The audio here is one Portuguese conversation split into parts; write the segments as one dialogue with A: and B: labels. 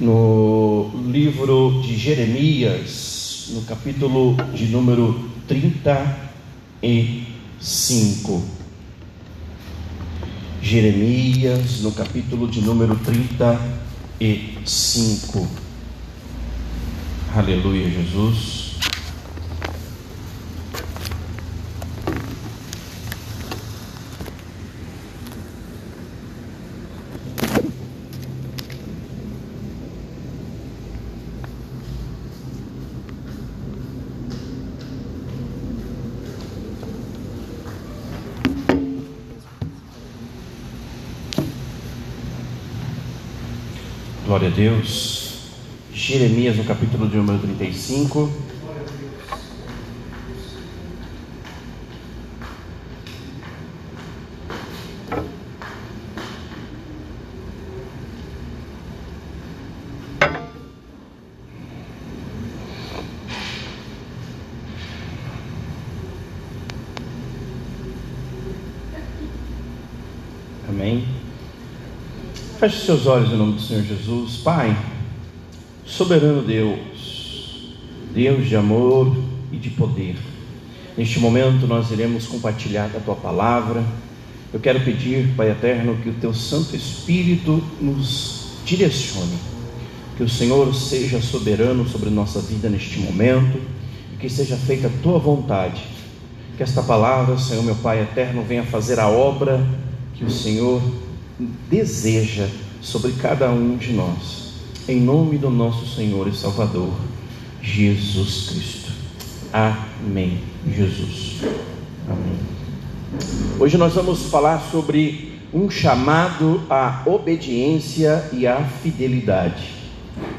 A: no livro de Jeremias, no capítulo de número 35. Jeremias, no capítulo de número 35. Aleluia, Jesus. A Deus. Jeremias, no capítulo de número 35. Feche seus olhos em nome do Senhor Jesus. Pai, soberano Deus, Deus de amor e de poder. Neste momento nós iremos compartilhar da tua palavra. Eu quero pedir, Pai eterno, que o teu Santo Espírito nos direcione. Que o Senhor seja soberano sobre nossa vida neste momento e que seja feita a tua vontade. Que esta palavra, Senhor meu Pai eterno, venha fazer a obra que o Senhor deseja sobre cada um de nós, em nome do nosso Senhor e Salvador, Jesus Cristo. Amém. Jesus. Amém. Hoje nós vamos falar sobre um chamado à obediência e à fidelidade.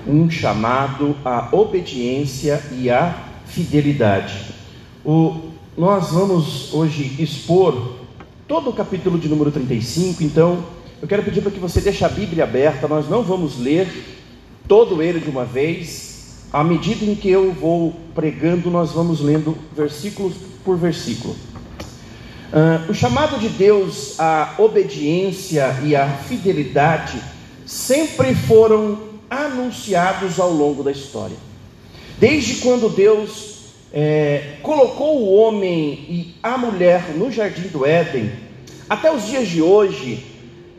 A: Um chamado à obediência e à fidelidade. O, nós vamos hoje expor todo o capítulo de número 35, então eu quero pedir para que você deixe a Bíblia aberta, nós não vamos ler todo ele de uma vez. À medida em que eu vou pregando, nós vamos lendo versículo por versículo. Uh, o chamado de Deus à obediência e à fidelidade sempre foram anunciados ao longo da história. Desde quando Deus é, colocou o homem e a mulher no jardim do Éden, até os dias de hoje,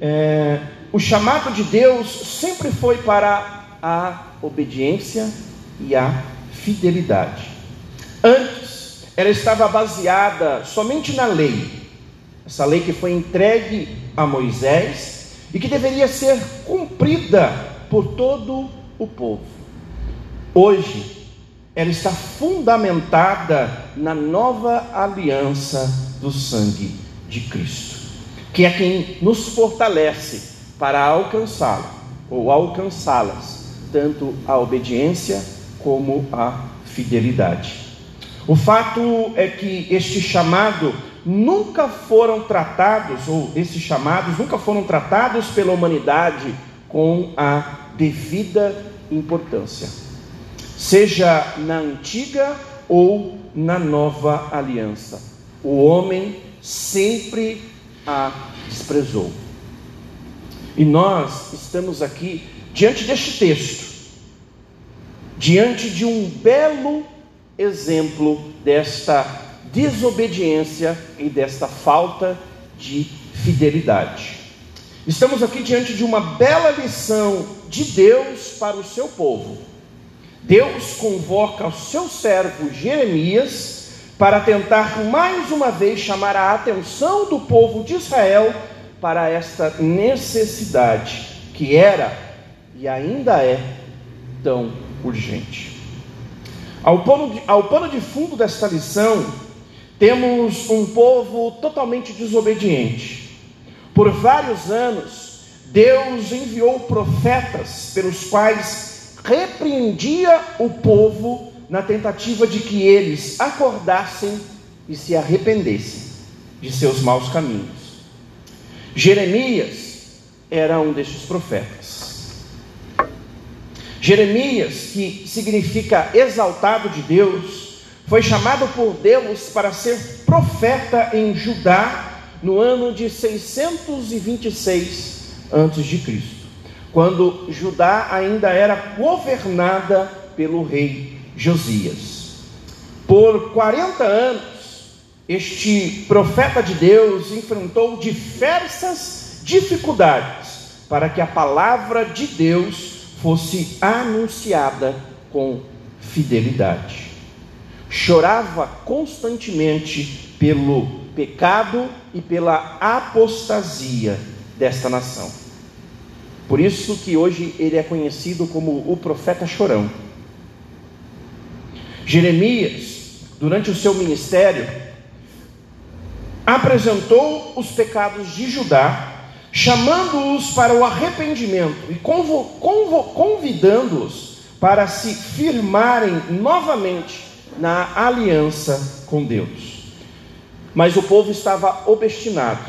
A: é, o chamado de Deus sempre foi para a obediência e a fidelidade. Antes, ela estava baseada somente na lei, essa lei que foi entregue a Moisés e que deveria ser cumprida por todo o povo. Hoje, ela está fundamentada na nova aliança do sangue de Cristo que é quem nos fortalece para alcançá-lo ou alcançá-las, tanto a obediência como a fidelidade. O fato é que este chamado nunca foram tratados, ou esses chamados nunca foram tratados pela humanidade com a devida importância, seja na antiga ou na nova aliança. O homem sempre a desprezou. E nós estamos aqui diante deste texto, diante de um belo exemplo desta desobediência e desta falta de fidelidade. Estamos aqui diante de uma bela lição de Deus para o seu povo. Deus convoca o seu servo Jeremias para tentar mais uma vez chamar a atenção do povo de Israel para esta necessidade que era e ainda é tão urgente. Ao pano de, ao pano de fundo desta lição, temos um povo totalmente desobediente. Por vários anos, Deus enviou profetas pelos quais repreendia o povo na tentativa de que eles acordassem e se arrependessem de seus maus caminhos. Jeremias era um destes profetas. Jeremias, que significa exaltado de Deus, foi chamado por Deus para ser profeta em Judá no ano de 626 a.C. quando Judá ainda era governada pelo rei Josias. Por 40 anos, este profeta de Deus enfrentou diversas dificuldades para que a palavra de Deus fosse anunciada com fidelidade. Chorava constantemente pelo pecado e pela apostasia desta nação. Por isso que hoje ele é conhecido como o profeta chorão. Jeremias, durante o seu ministério, apresentou os pecados de Judá, chamando-os para o arrependimento e convidando-os para se firmarem novamente na aliança com Deus. Mas o povo estava obstinado,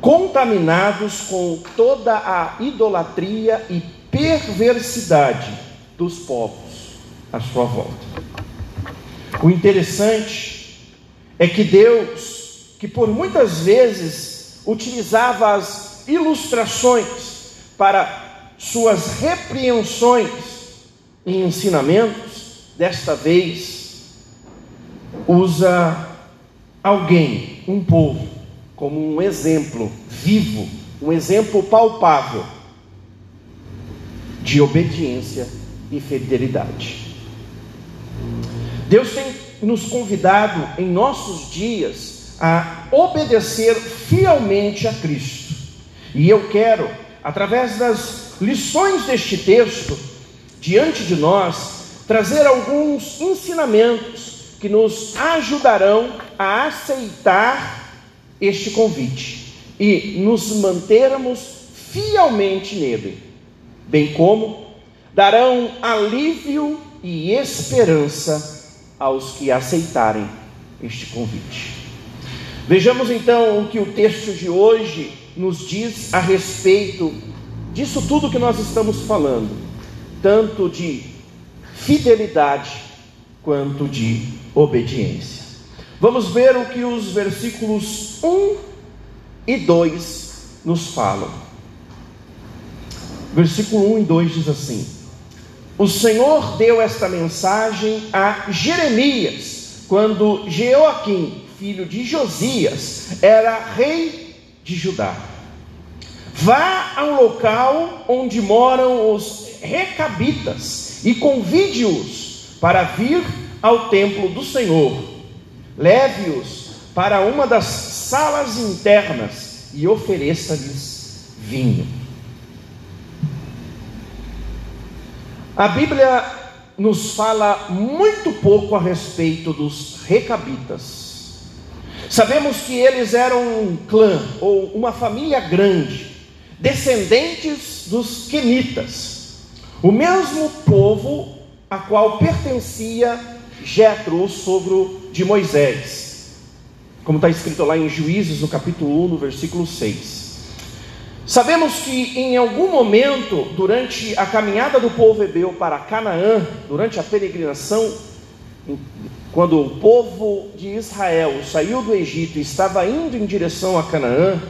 A: contaminados com toda a idolatria e perversidade dos povos à sua volta. O interessante é que Deus, que por muitas vezes utilizava as ilustrações para suas repreensões e ensinamentos, desta vez usa alguém, um povo, como um exemplo vivo, um exemplo palpável de obediência e fidelidade. Deus tem nos convidado em nossos dias a obedecer fielmente a Cristo. E eu quero, através das lições deste texto, diante de nós, trazer alguns ensinamentos que nos ajudarão a aceitar este convite e nos mantermos fielmente nele, bem como darão alívio e esperança aos que aceitarem este convite. Vejamos então o que o texto de hoje nos diz a respeito disso tudo que nós estamos falando, tanto de fidelidade quanto de obediência. Vamos ver o que os versículos 1 e 2 nos falam. Versículo 1 e 2 diz assim: O Senhor deu esta mensagem a Jeremias, quando Jeoaquim, filho de Josias, era rei de Judá. Vá ao local onde moram os recabitas e convide-os para vir ao templo do Senhor. Leve-os para uma das salas internas e ofereça-lhes vinho. A Bíblia nos fala muito pouco a respeito dos recabitas. Sabemos que eles eram um clã ou uma família grande, descendentes dos quenitas, o mesmo povo a qual pertencia Jetro, o sogro de Moisés. Como está escrito lá em Juízes, no capítulo 1, no versículo 6. Sabemos que em algum momento, durante a caminhada do povo hebreu para Canaã, durante a peregrinação, quando o povo de Israel saiu do Egito e estava indo em direção a Canaã,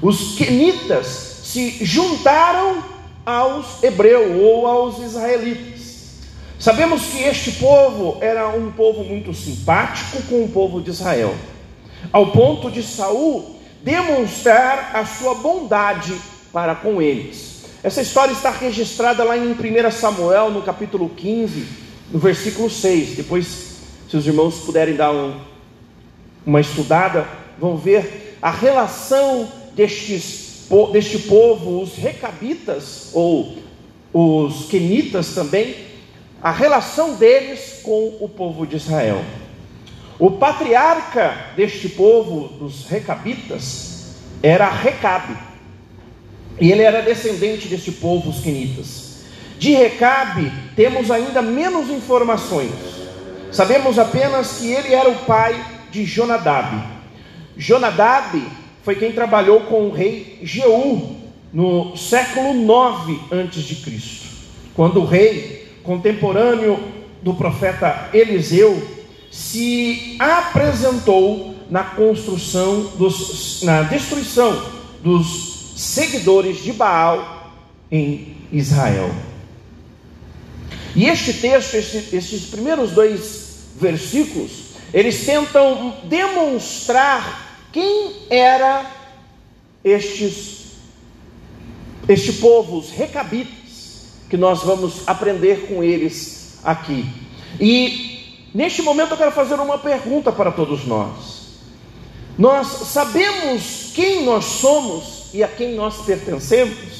A: os quenitas se juntaram aos hebreus ou aos israelitas. Sabemos que este povo era um povo muito simpático com o povo de Israel, ao ponto de Saul demonstrar a sua bondade para com eles. Essa história está registrada lá em 1 Samuel, no capítulo 15, no versículo 6. Depois, se os irmãos puderem dar um, uma estudada, vão ver a relação destes, deste povo, os recabitas, ou os quenitas também, a relação deles com o povo de Israel. O patriarca deste povo, dos recabitas, era Recabe. E ele era descendente deste povo, os quenitas. De Recabe temos ainda menos informações. Sabemos apenas que ele era o pai de Jonadab. Jonadab foi quem trabalhou com o rei Jeú no século 9 antes de Cristo, quando o rei contemporâneo do profeta Eliseu, se apresentou na construção dos, na destruição dos seguidores de Baal em Israel. E este texto, estes primeiros dois versículos, eles tentam demonstrar quem era estes este povo, os recabitas, que nós vamos aprender com eles aqui. E neste momento eu quero fazer uma pergunta para todos nós. Nós sabemos quem nós somos e a quem nós pertencemos?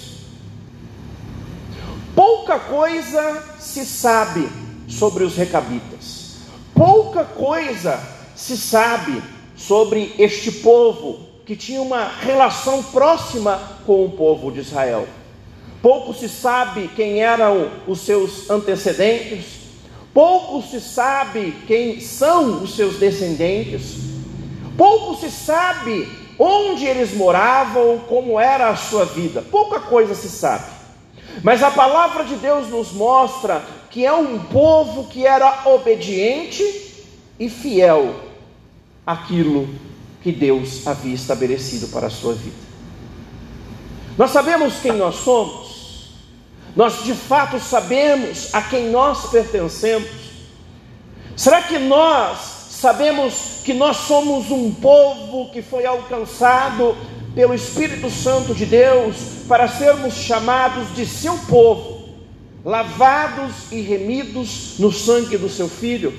A: Pouca coisa se sabe sobre os recabitas, pouca coisa se sabe sobre este povo que tinha uma relação próxima com o povo de Israel. Pouco se sabe quem eram os seus antecedentes, pouco se sabe quem são os seus descendentes, pouco se sabe onde eles moravam, como era a sua vida, pouca coisa se sabe. Mas a palavra de Deus nos mostra que é um povo que era obediente e fiel àquilo que Deus havia estabelecido para a sua vida. Nós sabemos quem nós somos, nós de fato sabemos a quem nós pertencemos. Será que nós sabemos que nós somos um povo que foi alcançado pelo Espírito Santo de Deus para sermos chamados de seu povo, lavados e remidos no sangue do seu filho?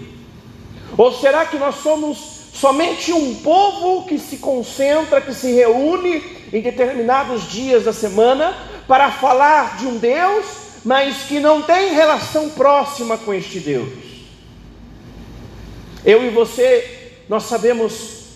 A: Ou será que nós somos Somente um povo que se concentra, que se reúne em determinados dias da semana para falar de um Deus, mas que não tem relação próxima com este Deus. Eu e você, nós sabemos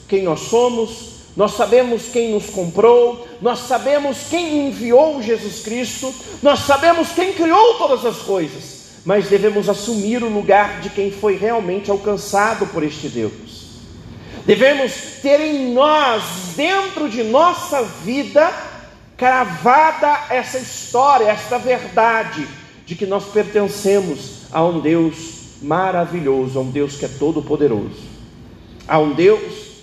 A: quem nós somos, nós sabemos quem nos comprou, nós sabemos quem enviou Jesus Cristo, nós sabemos quem criou todas as coisas, mas devemos assumir o lugar de quem foi realmente alcançado por este Deus. Devemos ter em nós, dentro de nossa vida, cravada essa história, esta verdade de que nós pertencemos a um Deus maravilhoso, a um Deus que é todo-poderoso, a um Deus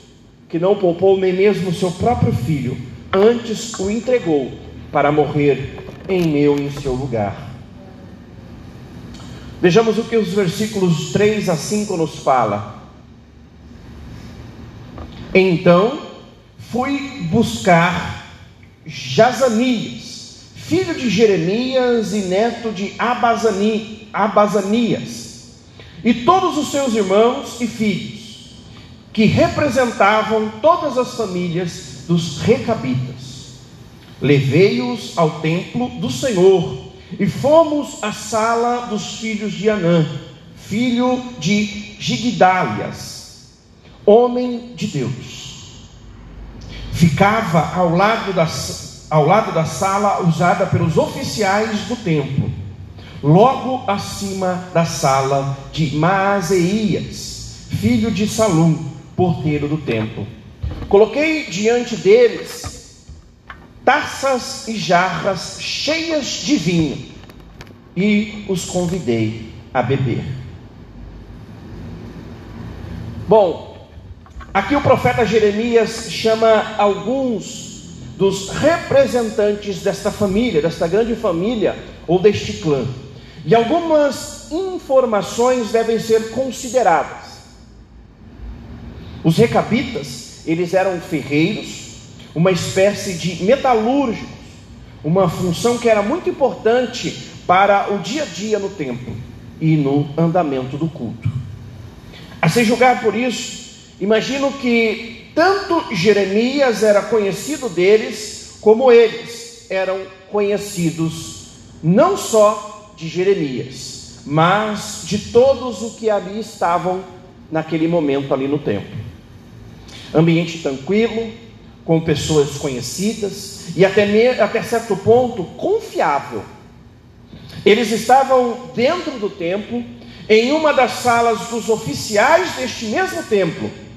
A: que não poupou nem mesmo o seu próprio filho, antes o entregou para morrer em meu e em seu lugar. Vejamos o que os versículos 3 a 5 nos fala. Então fui buscar Jazanias, filho de Jeremias e neto de Abazani, Abazanias, e todos os seus irmãos e filhos, que representavam todas as famílias dos recabitas. Levei-os ao templo do Senhor e fomos à sala dos filhos de Anã, filho de Gigdalias homem de Deus. Ficava ao lado, da, ao lado da sala usada pelos oficiais do templo, logo acima da sala de Maazeias, filho de Salum, porteiro do templo. Coloquei diante deles taças e jarras cheias de vinho e os convidei a beber. Bom, Aqui o profeta Jeremias chama alguns dos representantes desta família, desta grande família ou deste clã. E algumas informações devem ser consideradas. Os recabitas, eles eram ferreiros, uma espécie de metalúrgicos, uma função que era muito importante para o dia a dia no templo e no andamento do culto. A se julgar por isso, Imagino que tanto Jeremias era conhecido deles, como eles eram conhecidos não só de Jeremias, mas de todos os que ali estavam naquele momento ali no templo. Ambiente tranquilo, com pessoas conhecidas e até, me, até certo ponto confiável. Eles estavam dentro do templo, em uma das salas dos oficiais deste mesmo templo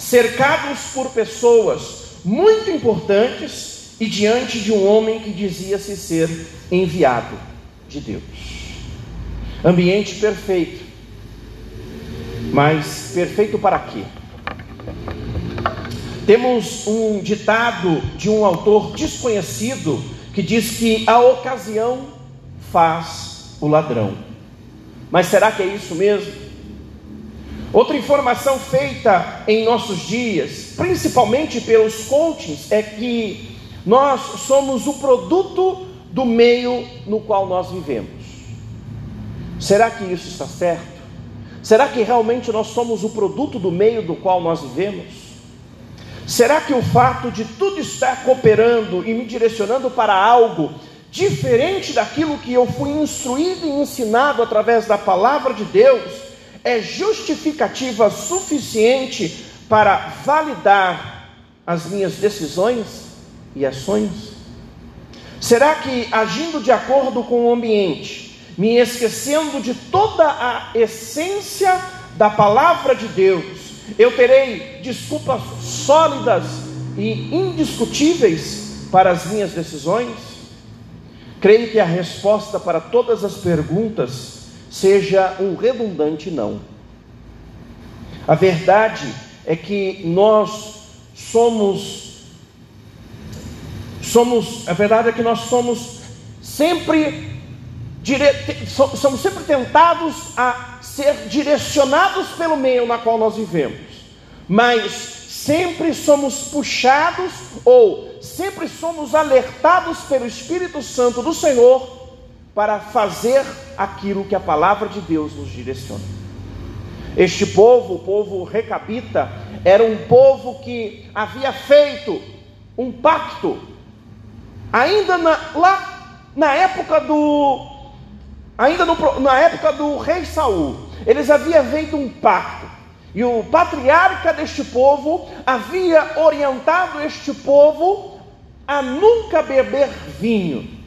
A: cercados por pessoas muito importantes e diante de um homem que dizia-se ser enviado de Deus. Ambiente perfeito. Mas perfeito para quê? Temos um ditado de um autor desconhecido que diz que a ocasião faz o ladrão. Mas será que é isso mesmo? Outra informação feita em nossos dias, principalmente pelos coachings, é que nós somos o produto do meio no qual nós vivemos. Será que isso está certo? Será que realmente nós somos o produto do meio do qual nós vivemos? Será que o fato de tudo estar cooperando e me direcionando para algo diferente daquilo que eu fui instruído e ensinado através da palavra de Deus é justificativa suficiente para validar as minhas decisões e ações? Será que agindo de acordo com o ambiente, me esquecendo de toda a essência da palavra de Deus, eu terei desculpas sólidas e indiscutíveis para as minhas decisões? Creio que a resposta para todas as perguntas seja um redundante não. A verdade é que nós somos somos, a verdade é que nós somos sempre dire, somos sempre tentados a ser direcionados pelo meio na qual nós vivemos, mas sempre somos puxados ou sempre somos alertados pelo Espírito Santo do Senhor para fazer aquilo que a palavra de Deus nos direciona. Este povo, o povo recabita, era um povo que havia feito um pacto Ainda na, lá na época do ainda no, na época do rei Saul, eles haviam feito um pacto. E o patriarca deste povo havia orientado este povo a nunca beber vinho.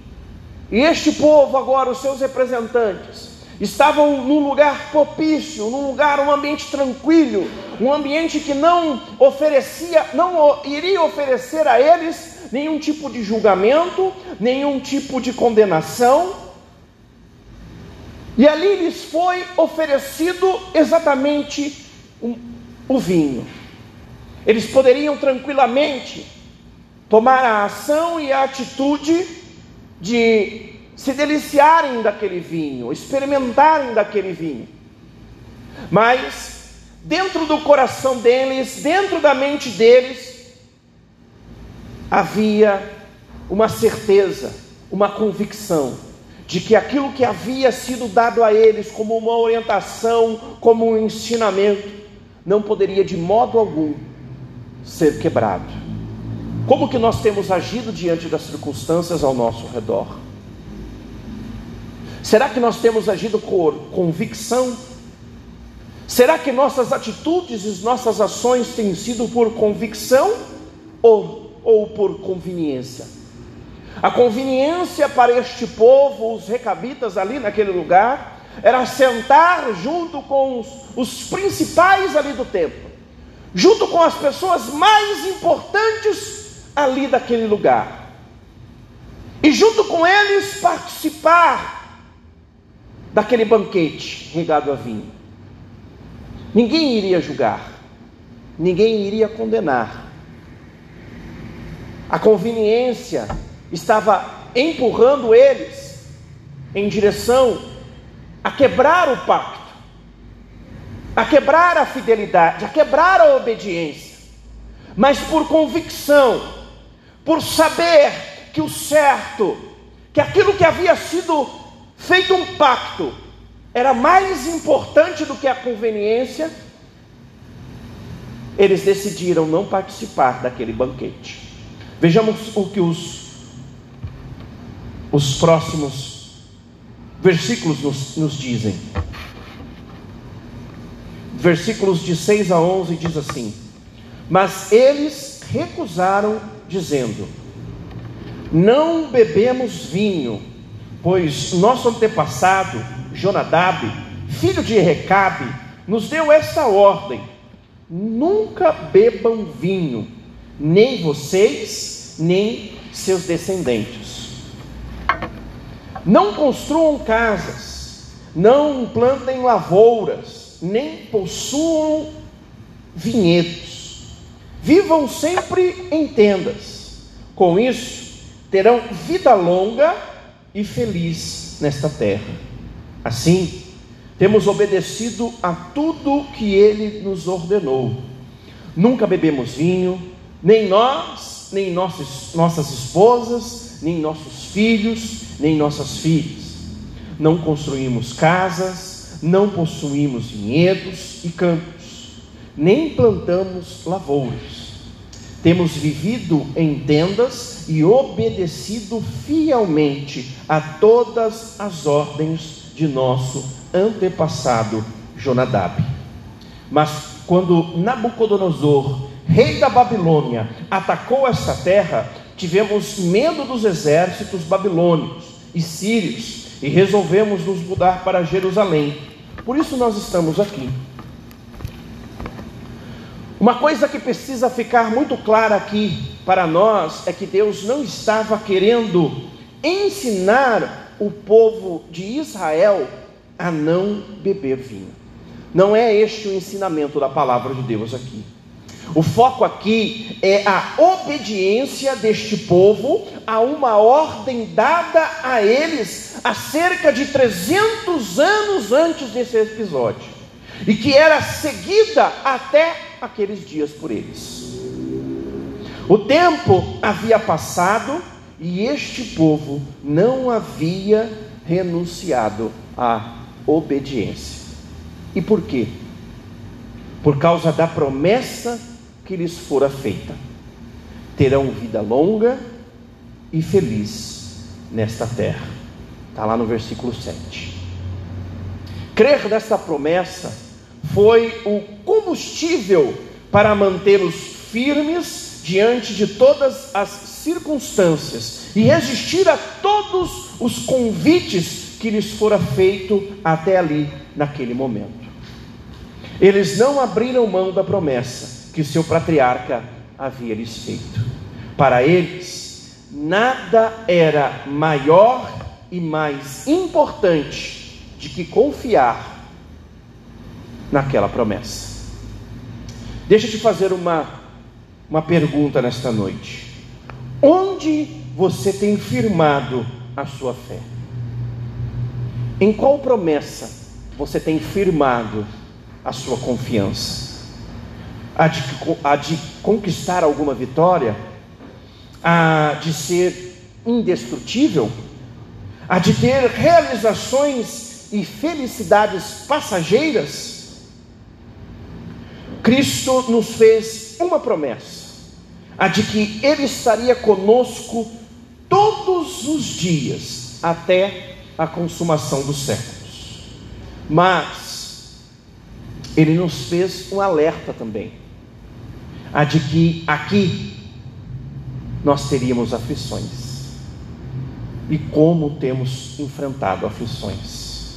A: E este povo, agora, os seus representantes, estavam num lugar propício, num lugar, um ambiente tranquilo, um ambiente que não oferecia, não iria oferecer a eles nenhum tipo de julgamento, nenhum tipo de condenação. E ali lhes foi oferecido exatamente um, o vinho. Eles poderiam tranquilamente tomar a ação e a atitude de se deliciarem daquele vinho, experimentarem daquele vinho. Mas dentro do coração deles, dentro da mente deles, havia uma certeza, uma convicção de que aquilo que havia sido dado a eles como uma orientação, como um ensinamento, não poderia de modo algum ser quebrado. Como que nós temos agido diante das circunstâncias ao nosso redor? Será que nós temos agido por convicção? Será que nossas atitudes e nossas ações têm sido por convicção ou ou por conveniência. A conveniência para este povo, os recabitas ali naquele lugar, era sentar junto com os, os principais ali do templo, junto com as pessoas mais importantes ali daquele lugar, e junto com eles participar daquele banquete regado a vinho. Ninguém iria julgar, ninguém iria condenar, a conveniência estava empurrando eles em direção a quebrar o pacto, a quebrar a fidelidade, a quebrar a obediência, mas por convicção, por saber que o certo, que aquilo que havia sido feito um pacto, era mais importante do que a conveniência, eles decidiram não participar daquele banquete. Vejamos o que os, os próximos versículos nos, nos dizem. Versículos de 6 a 11 diz assim: Mas eles recusaram, dizendo: Não bebemos vinho, pois nosso antepassado Jonadab, filho de Recabe, nos deu esta ordem: Nunca bebam vinho, nem vocês, nem seus descendentes. Não construam casas, não plantem lavouras, nem possuam vinhedos. Vivam sempre em tendas. Com isso, terão vida longa e feliz nesta terra. Assim, temos obedecido a tudo que ele nos ordenou. Nunca bebemos vinho, nem nós, nem nossas, nossas esposas, nem nossos filhos, nem nossas filhas. Não construímos casas, não possuímos vinhedos e campos, nem plantamos lavouras. Temos vivido em tendas e obedecido fielmente a todas as ordens de nosso antepassado Jonadab. Mas quando Nabucodonosor, rei da Babilônia, atacou esta terra, tivemos medo dos exércitos babilônios e sírios e resolvemos nos mudar para Jerusalém. Por isso nós estamos aqui. Uma coisa que precisa ficar muito clara aqui para nós é que Deus não estava querendo ensinar o povo de Israel a não beber vinho. Não é este o ensinamento da palavra de Deus aqui. O foco aqui é a obediência deste povo a uma ordem dada a eles há cerca de 300 anos antes desse episódio, e que era seguida até aqueles dias por eles. O tempo havia passado e este povo não havia renunciado à obediência. E por quê? Por causa da promessa que lhes fora feita. Terão vida longa e feliz nesta terra. Está lá no versículo 7. Crer nessa promessa foi o combustível para mantê-los firmes diante de todas as circunstâncias e resistir a todos os convites que lhes fora feito até ali naquele momento. Eles não abriram mão da promessa que seu patriarca havia lhes feito. Para eles, nada era maior e mais importante de que confiar naquela promessa. Deixa eu te fazer uma, uma pergunta nesta noite. Onde você tem firmado a sua fé? Em qual promessa você tem firmado a sua confiança? a de, a de conquistar alguma vitória, a de ser indestrutível, a de ter realizações e felicidades passageiras, Cristo nos fez uma promessa, a de que Ele estaria conosco todos os dias até a consumação dos séculos. Mas Ele nos fez um alerta também a de que aqui nós teríamos aflições. E como temos enfrentado aflições.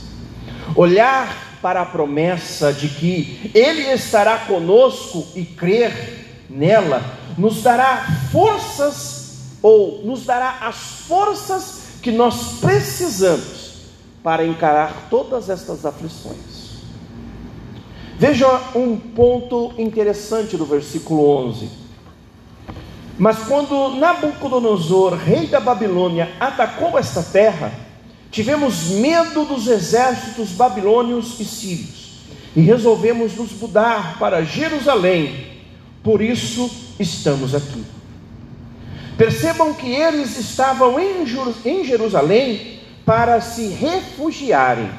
A: Olhar para a promessa de que Ele estará conosco e crer nela, nos dará forças, ou nos dará as forças que nós precisamos para encarar todas estas aflições. Veja um ponto interessante do versículo 11. Mas quando Nabucodonosor, rei da Babilônia, atacou esta terra, tivemos medo dos exércitos babilônios e sírios e resolvemos nos mudar para Jerusalém. Por isso estamos aqui. Percebam que eles estavam em Jerusalém para se refugiarem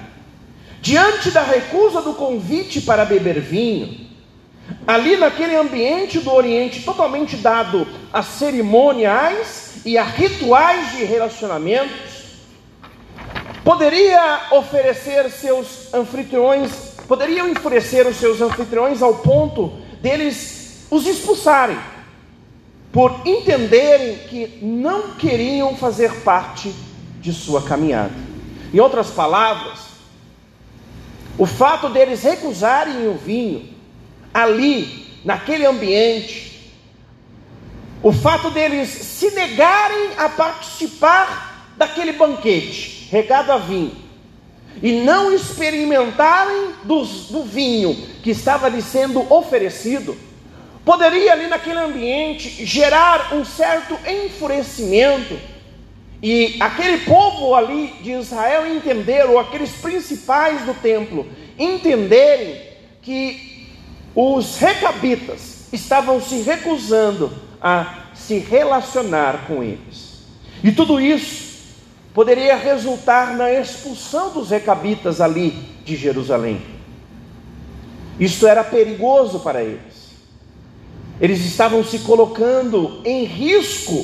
A: Diante da recusa do convite para beber vinho, ali naquele ambiente do Oriente totalmente dado a cerimoniais e a rituais de relacionamentos, poderia oferecer seus anfitriões, poderiam enfurecer os seus anfitriões ao ponto deles os expulsarem, por entenderem que não queriam fazer parte de sua caminhada. Em outras palavras, o fato deles recusarem o vinho ali, naquele ambiente, o fato deles se negarem a participar daquele banquete regado a vinho e não experimentarem do, do vinho que estava lhe sendo oferecido, poderia ali naquele ambiente gerar um certo enfurecimento e aquele povo ali de Israel entender, ou aqueles principais do templo entenderem que os recabitas estavam se recusando a se relacionar com eles. E tudo isso poderia resultar na expulsão dos recabitas ali de Jerusalém. Isto era perigoso para eles. Eles estavam se colocando em risco,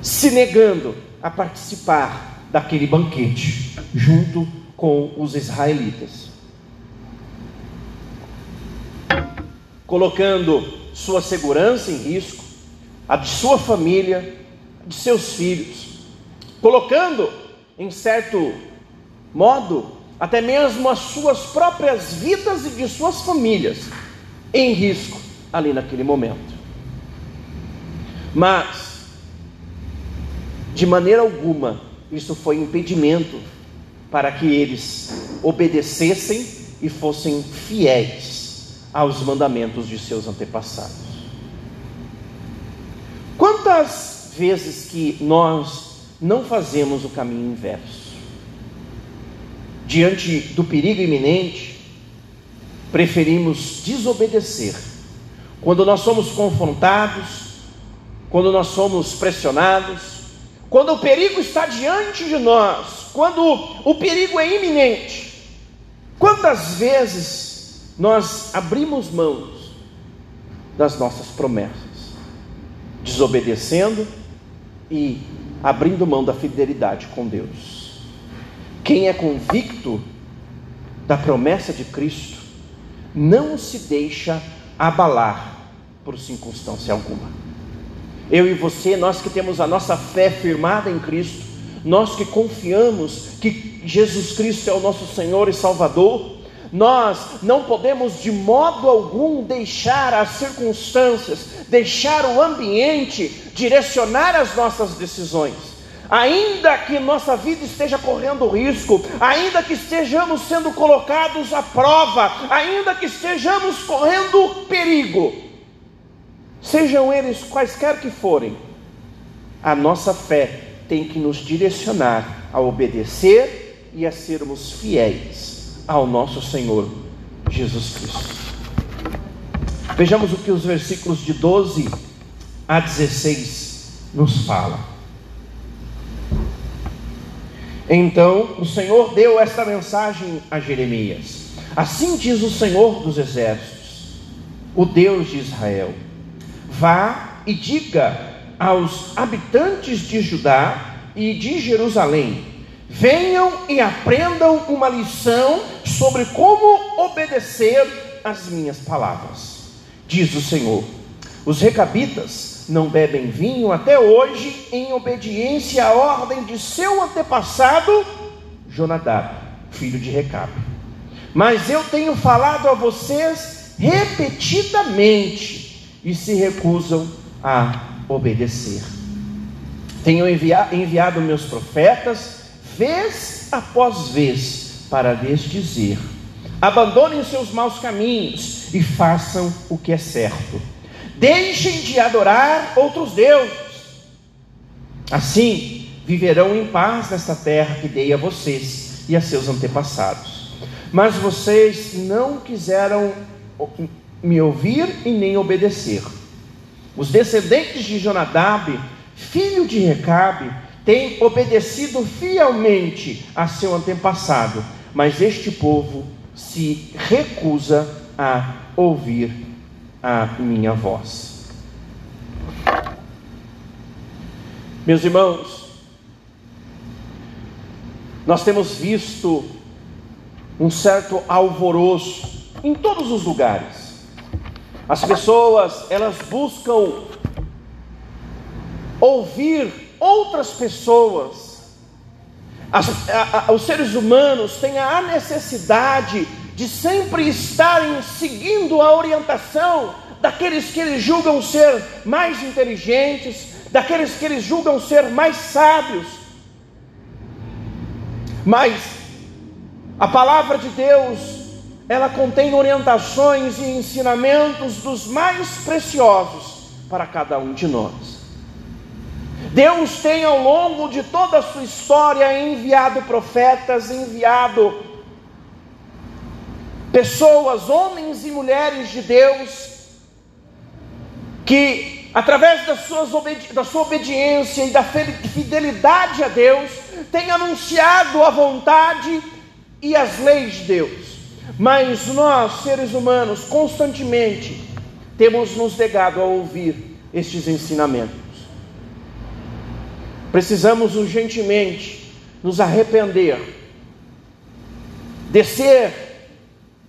A: se negando a participar daquele banquete junto com os israelitas. Colocando sua segurança em risco, a de sua família, de seus filhos, colocando, em certo modo, até mesmo as suas próprias vidas e de suas famílias em risco ali naquele momento. Mas, de maneira alguma, isso foi impedimento para que eles obedecessem e fossem fiéis aos mandamentos de seus antepassados. Quantas vezes que nós não fazemos o caminho inverso? Diante do perigo iminente, preferimos desobedecer quando nós somos confrontados, quando nós somos pressionados, quando o perigo está diante de nós, quando o perigo é iminente, quantas vezes nós abrimos mãos das nossas promessas, desobedecendo e abrindo mão da fidelidade com Deus? Quem é convicto da promessa de Cristo não se deixa abalar por circunstância alguma. Eu e você, nós que temos a nossa fé firmada em Cristo, nós que confiamos que Jesus Cristo é o nosso Senhor e Salvador, nós não podemos de modo algum deixar as circunstâncias, deixar o ambiente direcionar as nossas decisões. Ainda que nossa vida esteja correndo risco, ainda que estejamos sendo colocados à prova, ainda que estejamos correndo perigo, sejam eles quaisquer que forem, a nossa fé tem que nos direcionar a obedecer e a sermos fiéis ao nosso Senhor Jesus Cristo. Vejamos o que os versículos de 12 a 16 nos falam. Então o Senhor deu esta mensagem a Jeremias: Assim diz o Senhor dos Exércitos, o Deus de Israel: Vá e diga aos habitantes de Judá e de Jerusalém: Venham e aprendam uma lição sobre como obedecer às minhas palavras. Diz o Senhor: Os recabitas não bebem vinho até hoje, em obediência à ordem de seu antepassado Jonadab, filho de Recabe. Mas eu tenho falado a vocês repetidamente e se recusam a obedecer. Tenho enviado meus profetas, vez após vez, para lhes dizer: abandonem seus maus caminhos e façam o que é certo Deixem de adorar outros deuses. Assim viverão em paz nesta terra que dei a vocês e a seus antepassados. Mas vocês não quiseram me ouvir e nem obedecer. Os descendentes de Jonadab, filho de Recabe, têm obedecido fielmente a seu antepassado, mas este povo se recusa a ouvir a minha voz. Meus irmãos, nós temos visto um certo alvoroço em todos os lugares. As pessoas, elas buscam ouvir outras pessoas. As, a, a, os seres humanos têm a necessidade de sempre estarem seguindo a orientação daqueles que eles julgam ser mais inteligentes, daqueles que eles julgam ser mais sábios. Mas a palavra de Deus ela contém orientações e ensinamentos dos mais preciosos para cada um de nós. Deus tem ao longo de toda a sua história enviado profetas, enviado pessoas, homens e mulheres de Deus, que através das suas da sua obediência e da fidelidade a Deus, tem anunciado a vontade e as leis de Deus. Mas nós, seres humanos, constantemente temos nos negado a ouvir estes ensinamentos. Precisamos urgentemente nos arrepender, descer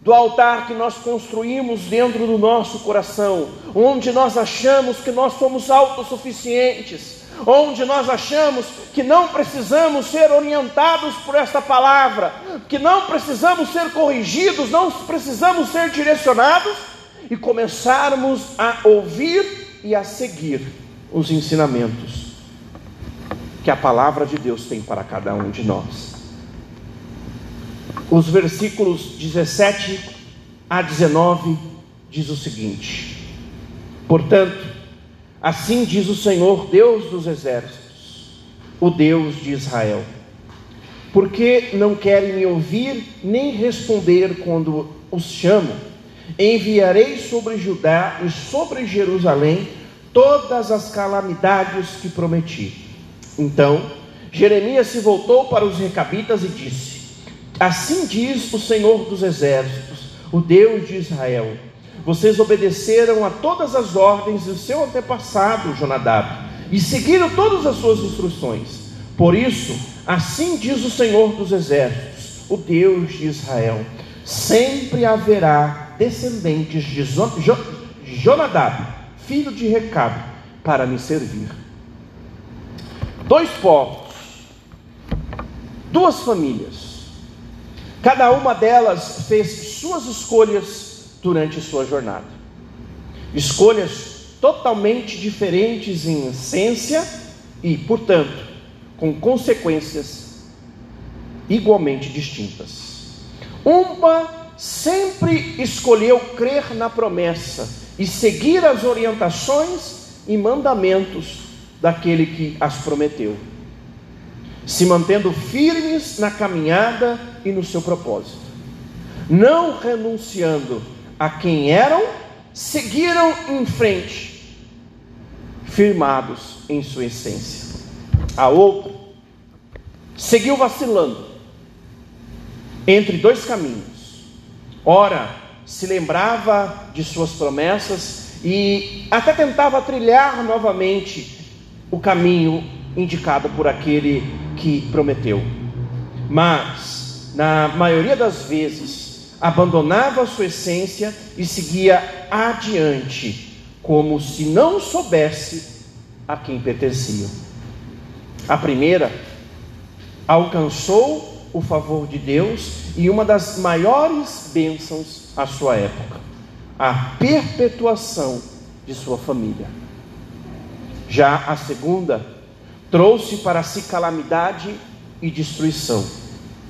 A: do altar que nós construímos dentro do nosso coração, onde nós achamos que nós somos autossuficientes, onde nós achamos que não precisamos ser orientados por esta palavra, que não precisamos ser corrigidos, não precisamos ser direcionados e começarmos a ouvir e a seguir os ensinamentos que a palavra de Deus tem para cada um de nós. Os versículos 17 a 19 diz o seguinte: Portanto, Assim diz o Senhor, Deus dos exércitos, o Deus de Israel. Porque não querem me ouvir nem responder quando os chamo, enviarei sobre Judá e sobre Jerusalém todas as calamidades que prometi. Então, Jeremias se voltou para os recabitas e disse: Assim diz o Senhor dos exércitos, o Deus de Israel vocês obedeceram a todas as ordens do seu antepassado Jonadab e seguiram todas as suas instruções. Por isso, assim diz o Senhor dos Exércitos, o Deus de Israel: sempre haverá descendentes de Jonadab, filho de Recabe, para me servir. Dois povos, duas famílias, cada uma delas fez suas escolhas durante sua jornada. Escolhas totalmente diferentes em essência e, portanto, com consequências igualmente distintas. Uma sempre escolheu crer na promessa e seguir as orientações e mandamentos daquele que as prometeu, se mantendo firmes na caminhada e no seu propósito, não renunciando a quem eram, seguiram em frente, firmados em sua essência. A outra seguiu vacilando entre dois caminhos. Ora, se lembrava de suas promessas e até tentava trilhar novamente o caminho indicado por aquele que prometeu. Mas, na maioria das vezes, abandonava a sua essência e seguia adiante, como se não soubesse a quem pertencia. A primeira alcançou o favor de Deus e uma das maiores bênçãos à sua época, a perpetuação de sua família. Já a segunda trouxe para si calamidade e destruição,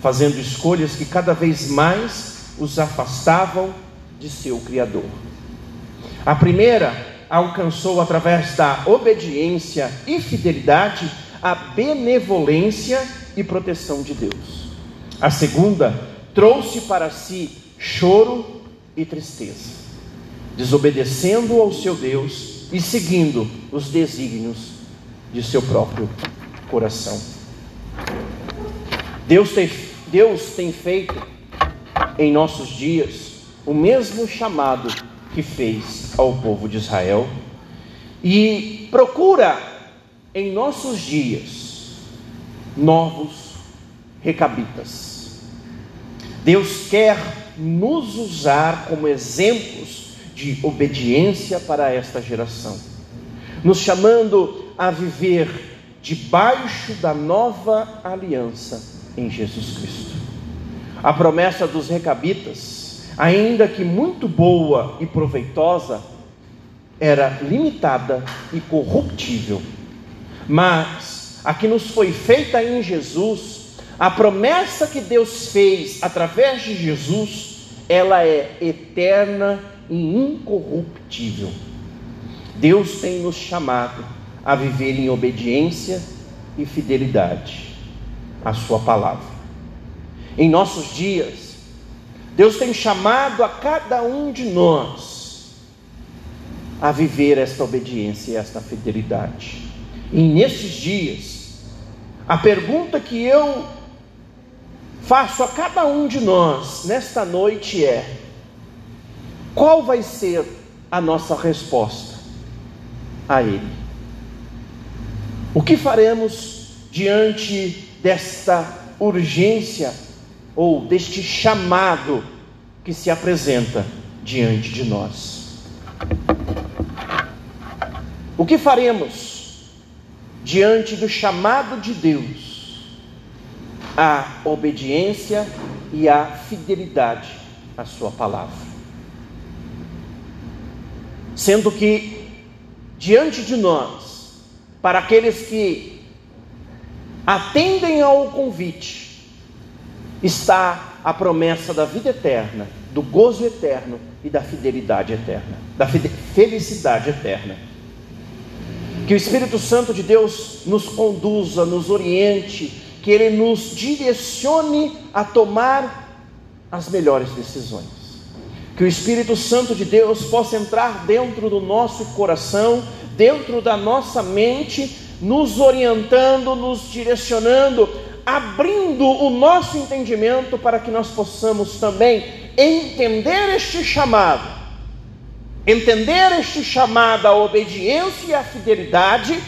A: fazendo escolhas que cada vez mais os afastavam de seu Criador. A primeira alcançou, através da obediência e fidelidade, a benevolência e proteção de Deus. A segunda trouxe para si choro e tristeza, desobedecendo ao seu Deus e seguindo os desígnios de seu próprio coração. Deus tem, Deus tem feito em nossos dias o mesmo chamado que fez ao povo de Israel e procura em nossos dias novos recabitas. Deus quer nos usar como exemplos de obediência para esta geração, nos chamando a viver debaixo da nova aliança em Jesus Cristo. A promessa dos recabitas, ainda que muito boa e proveitosa, era limitada e corruptível. Mas a que nos foi feita em Jesus, a promessa que Deus fez através de Jesus, ela é eterna e incorruptível. Deus tem nos chamado a viver em obediência e fidelidade à Sua palavra. Em nossos dias, Deus tem chamado a cada um de nós a viver esta obediência e esta fidelidade. E nesses dias, a pergunta que eu faço a cada um de nós nesta noite é: qual vai ser a nossa resposta a Ele? O que faremos diante desta urgência ou deste chamado que se apresenta diante de nós? O que faremos diante do chamado de Deus a obediência e a fidelidade à Sua palavra. Sendo que, diante de nós, para aqueles que atendem ao convite, está a promessa da vida eterna, do gozo eterno e da fidelidade eterna, da felicidade eterna. Que o Espírito Santo de Deus nos conduza, nos oriente, que Ele nos direcione a tomar as melhores decisões. Que o Espírito Santo de Deus possa entrar dentro do nosso coração, dentro da nossa mente, nos orientando, nos direcionando, abrindo o nosso entendimento para que nós possamos também entender este chamado, entender este chamado à obediência e à fidelidade,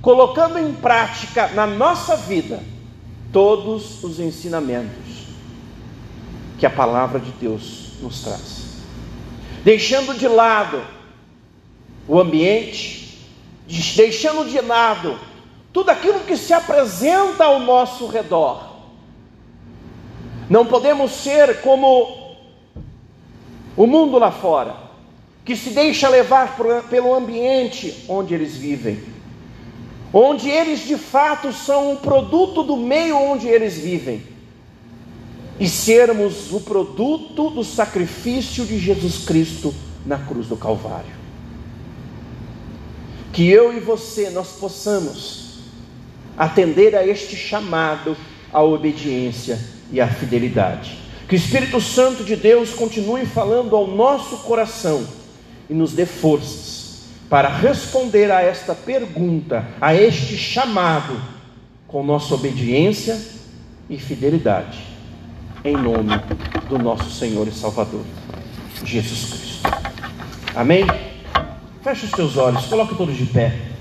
A: colocando em prática na nossa vida todos os ensinamentos que a palavra de Deus nos traz. Deixando de lado o ambiente, deixando de lado tudo aquilo que se apresenta ao nosso redor. Não podemos ser como o mundo lá fora, que se deixa levar pelo ambiente onde eles vivem onde eles de fato são um produto do meio onde eles vivem, e sermos o produto do sacrifício de Jesus Cristo na cruz do Calvário. Que eu e você nós possamos atender a este chamado à obediência e à fidelidade. Que o Espírito Santo de Deus continue falando ao nosso coração e nos dê forças para responder a esta pergunta, a este chamado, com nossa obediência e fidelidade, em nome do nosso Senhor e Salvador, Jesus Cristo. Amém? Feche os teus olhos, coloque todos de pé.